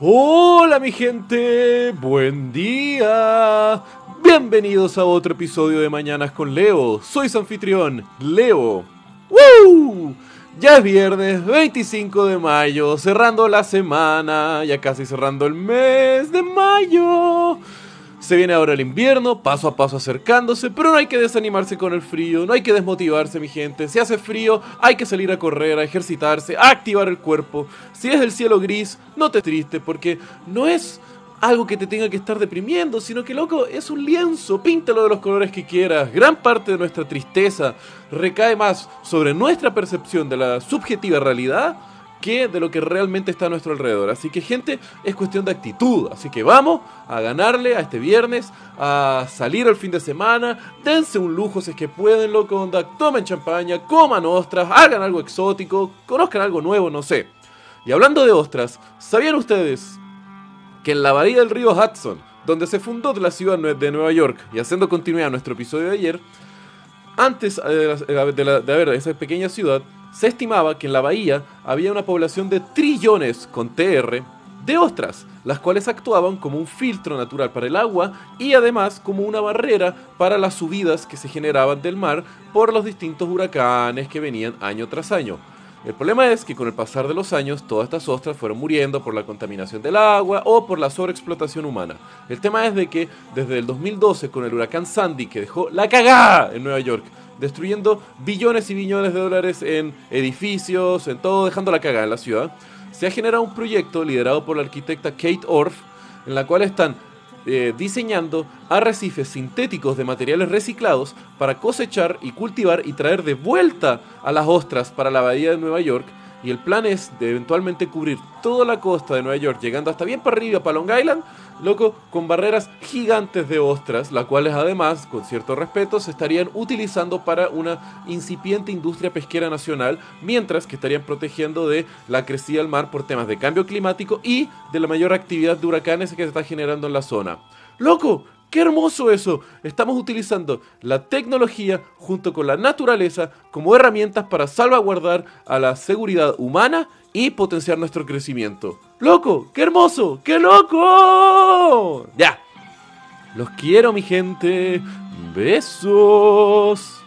Hola mi gente, buen día. Bienvenidos a otro episodio de Mañanas con Leo. Soy su anfitrión, Leo. ¡Woo! Ya es viernes 25 de mayo, cerrando la semana, ya casi cerrando el mes de mayo. Se viene ahora el invierno, paso a paso acercándose, pero no hay que desanimarse con el frío, no hay que desmotivarse mi gente. Si hace frío, hay que salir a correr, a ejercitarse, a activar el cuerpo. Si es el cielo gris, no te triste porque no es algo que te tenga que estar deprimiendo, sino que loco, es un lienzo, píntalo de los colores que quieras. Gran parte de nuestra tristeza recae más sobre nuestra percepción de la subjetiva realidad que de lo que realmente está a nuestro alrededor. Así que gente, es cuestión de actitud. Así que vamos a ganarle a este viernes, a salir el fin de semana, dense un lujo si es que pueden, loco, onda, tomen champaña, coman ostras, hagan algo exótico, conozcan algo nuevo, no sé. Y hablando de ostras, ¿sabían ustedes que en la bahía del río Hudson, donde se fundó la ciudad de Nueva York, y haciendo continuidad nuestro episodio de ayer, antes eh, de, de haber esa pequeña ciudad, se estimaba que en la bahía había una población de trillones con TR de ostras, las cuales actuaban como un filtro natural para el agua y además como una barrera para las subidas que se generaban del mar por los distintos huracanes que venían año tras año. El problema es que con el pasar de los años todas estas ostras fueron muriendo por la contaminación del agua o por la sobreexplotación humana. El tema es de que desde el 2012 con el huracán Sandy que dejó la cagada en Nueva York destruyendo billones y billones de dólares en edificios, en todo, dejando la cagada en la ciudad, se ha generado un proyecto liderado por la arquitecta Kate Orff, en la cual están eh, diseñando arrecifes sintéticos de materiales reciclados para cosechar y cultivar y traer de vuelta a las ostras para la bahía de Nueva York. Y el plan es de eventualmente cubrir toda la costa de Nueva York, llegando hasta bien para arriba, para Long Island, loco, con barreras gigantes de ostras, las cuales además, con cierto respeto, se estarían utilizando para una incipiente industria pesquera nacional, mientras que estarían protegiendo de la crecida del mar por temas de cambio climático y de la mayor actividad de huracanes que se está generando en la zona. ¡Loco! ¡Qué hermoso eso! Estamos utilizando la tecnología junto con la naturaleza como herramientas para salvaguardar a la seguridad humana y potenciar nuestro crecimiento. ¡Loco! ¡Qué hermoso! ¡Qué loco! Ya. Los quiero, mi gente. Besos.